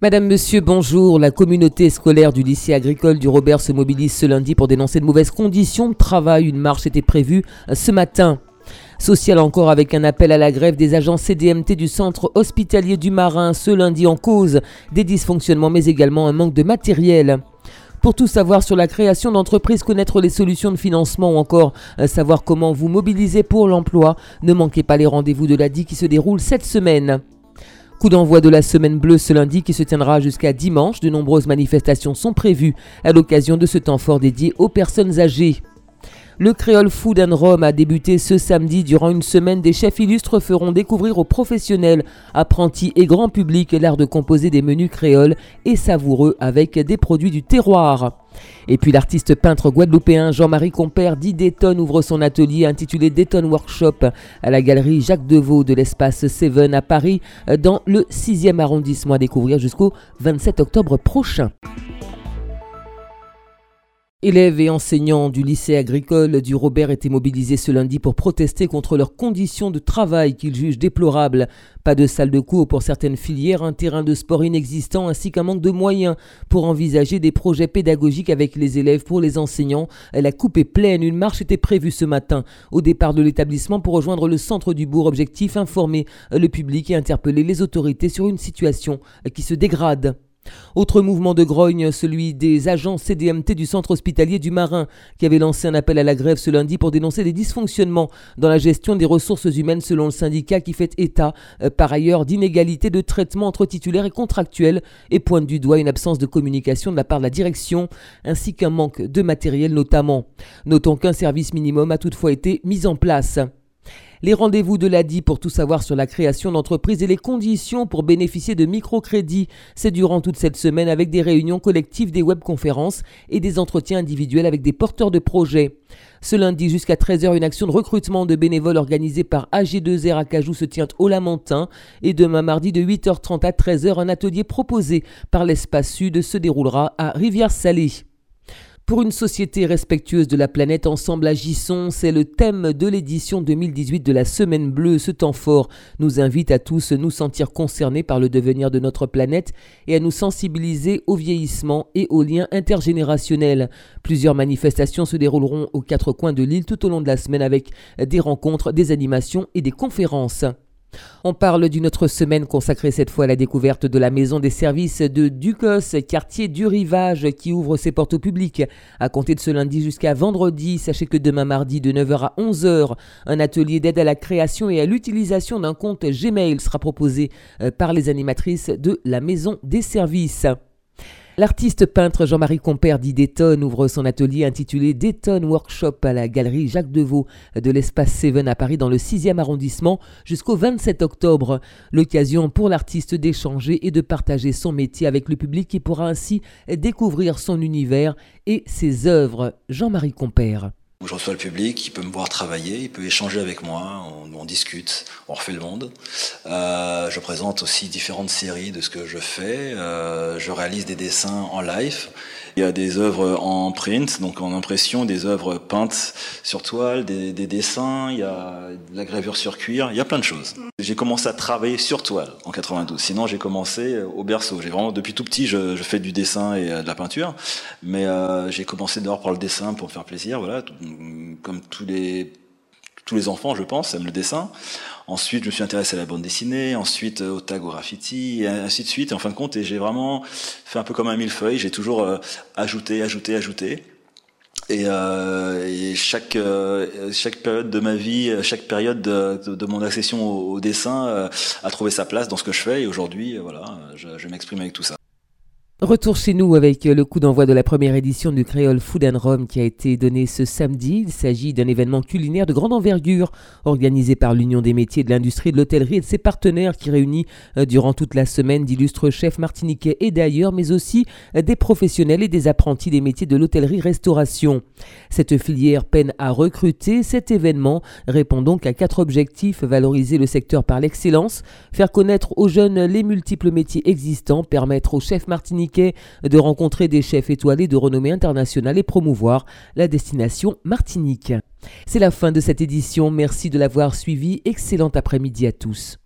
Madame, Monsieur, bonjour. La communauté scolaire du lycée agricole du Robert se mobilise ce lundi pour dénoncer de mauvaises conditions de travail. Une marche était prévue ce matin. Social encore avec un appel à la grève des agents CDMT du centre hospitalier du Marin ce lundi en cause des dysfonctionnements mais également un manque de matériel. Pour tout savoir sur la création d'entreprises, connaître les solutions de financement ou encore euh, savoir comment vous mobiliser pour l'emploi, ne manquez pas les rendez-vous de l'ADI qui se déroulent cette semaine. Coup d'envoi de la semaine bleue ce lundi qui se tiendra jusqu'à dimanche. De nombreuses manifestations sont prévues à l'occasion de ce temps fort dédié aux personnes âgées. Le Créole Food and Rome a débuté ce samedi. Durant une semaine, des chefs illustres feront découvrir aux professionnels, apprentis et grand public l'art de composer des menus créoles et savoureux avec des produits du terroir. Et puis l'artiste peintre guadeloupéen Jean-Marie Compère dit Dayton ouvre son atelier intitulé Dayton Workshop à la galerie Jacques Deveau de l'espace Seven à Paris dans le 6e arrondissement à découvrir jusqu'au 27 octobre prochain. Élèves et enseignants du lycée agricole du Robert étaient mobilisés ce lundi pour protester contre leurs conditions de travail qu'ils jugent déplorables. Pas de salle de cours pour certaines filières, un terrain de sport inexistant ainsi qu'un manque de moyens pour envisager des projets pédagogiques avec les élèves pour les enseignants. La coupe est pleine. Une marche était prévue ce matin au départ de l'établissement pour rejoindre le centre du bourg. Objectif informer le public et interpeller les autorités sur une situation qui se dégrade. Autre mouvement de grogne, celui des agents CDMT du centre hospitalier du Marin, qui avait lancé un appel à la grève ce lundi pour dénoncer des dysfonctionnements dans la gestion des ressources humaines selon le syndicat qui fait état euh, par ailleurs d'inégalités de traitement entre titulaires et contractuels et pointe du doigt une absence de communication de la part de la direction ainsi qu'un manque de matériel notamment. Notons qu'un service minimum a toutefois été mis en place. Les rendez-vous de l'ADI pour tout savoir sur la création d'entreprises et les conditions pour bénéficier de microcrédits, c'est durant toute cette semaine avec des réunions collectives, des webconférences et des entretiens individuels avec des porteurs de projets. Ce lundi jusqu'à 13h, une action de recrutement de bénévoles organisée par AG2R à Cajou se tient au Lamentin. Et demain mardi de 8h30 à 13h, un atelier proposé par l'Espace Sud se déroulera à Rivière-Salée. Pour une société respectueuse de la planète, ensemble agissons, c'est le thème de l'édition 2018 de la Semaine Bleue. Ce temps fort nous invite à tous nous sentir concernés par le devenir de notre planète et à nous sensibiliser au vieillissement et aux liens intergénérationnels. Plusieurs manifestations se dérouleront aux quatre coins de l'île tout au long de la semaine avec des rencontres, des animations et des conférences. On parle d'une autre semaine consacrée cette fois à la découverte de la maison des services de Ducos, quartier du Rivage, qui ouvre ses portes au public. À compter de ce lundi jusqu'à vendredi, sachez que demain mardi de 9h à 11h, un atelier d'aide à la création et à l'utilisation d'un compte Gmail sera proposé euh, par les animatrices de la maison des services. L'artiste peintre Jean-Marie Compère dit Dayton ouvre son atelier intitulé Dayton Workshop à la galerie Jacques Deveau de l'espace Seven à Paris dans le 6e arrondissement jusqu'au 27 octobre. L'occasion pour l'artiste d'échanger et de partager son métier avec le public qui pourra ainsi découvrir son univers et ses œuvres. Jean-Marie Compère je reçois le public, il peut me voir travailler, il peut échanger avec moi, on, discute, on refait le monde. Euh, je présente aussi différentes séries de ce que je fais. Euh, je réalise des dessins en live. Il y a des œuvres en print, donc en impression, des œuvres peintes sur toile, des, dessins, il y a de la gravure sur cuir, il y a plein de choses. J'ai commencé à travailler sur toile en 92. Sinon, j'ai commencé au berceau. J'ai vraiment depuis tout petit, je, fais du dessin et euh, de la peinture, mais euh, j'ai commencé dehors par le dessin pour faire plaisir, voilà, comme tous les tous les enfants, je pense, aiment le dessin. Ensuite, je me suis intéressé à la bande dessinée, ensuite euh, au tag, au graffiti, ainsi de suite. Et en fin de compte, j'ai vraiment fait un peu comme un millefeuille. J'ai toujours euh, ajouté, ajouté, ajouté. Et, euh, chaque période de ma vie, chaque période de, mon accession au, dessin a trouvé sa place dans ce que je fais. Et aujourd'hui, voilà, je m'exprime avec tout ça. Retour chez nous avec le coup d'envoi de la première édition du Créole Food and Rome qui a été donné ce samedi. Il s'agit d'un événement culinaire de grande envergure organisé par l'Union des métiers de l'industrie de l'hôtellerie et de ses partenaires qui réunit euh, durant toute la semaine d'illustres chefs martiniquais et d'ailleurs, mais aussi euh, des professionnels et des apprentis des métiers de l'hôtellerie-restauration. Cette filière peine à recruter. Cet événement répond donc à quatre objectifs valoriser le secteur par l'excellence, faire connaître aux jeunes les multiples métiers existants, permettre aux chefs martiniquais de rencontrer des chefs étoilés de renommée internationale et promouvoir la destination Martinique. C'est la fin de cette édition, merci de l'avoir suivi, excellent après-midi à tous.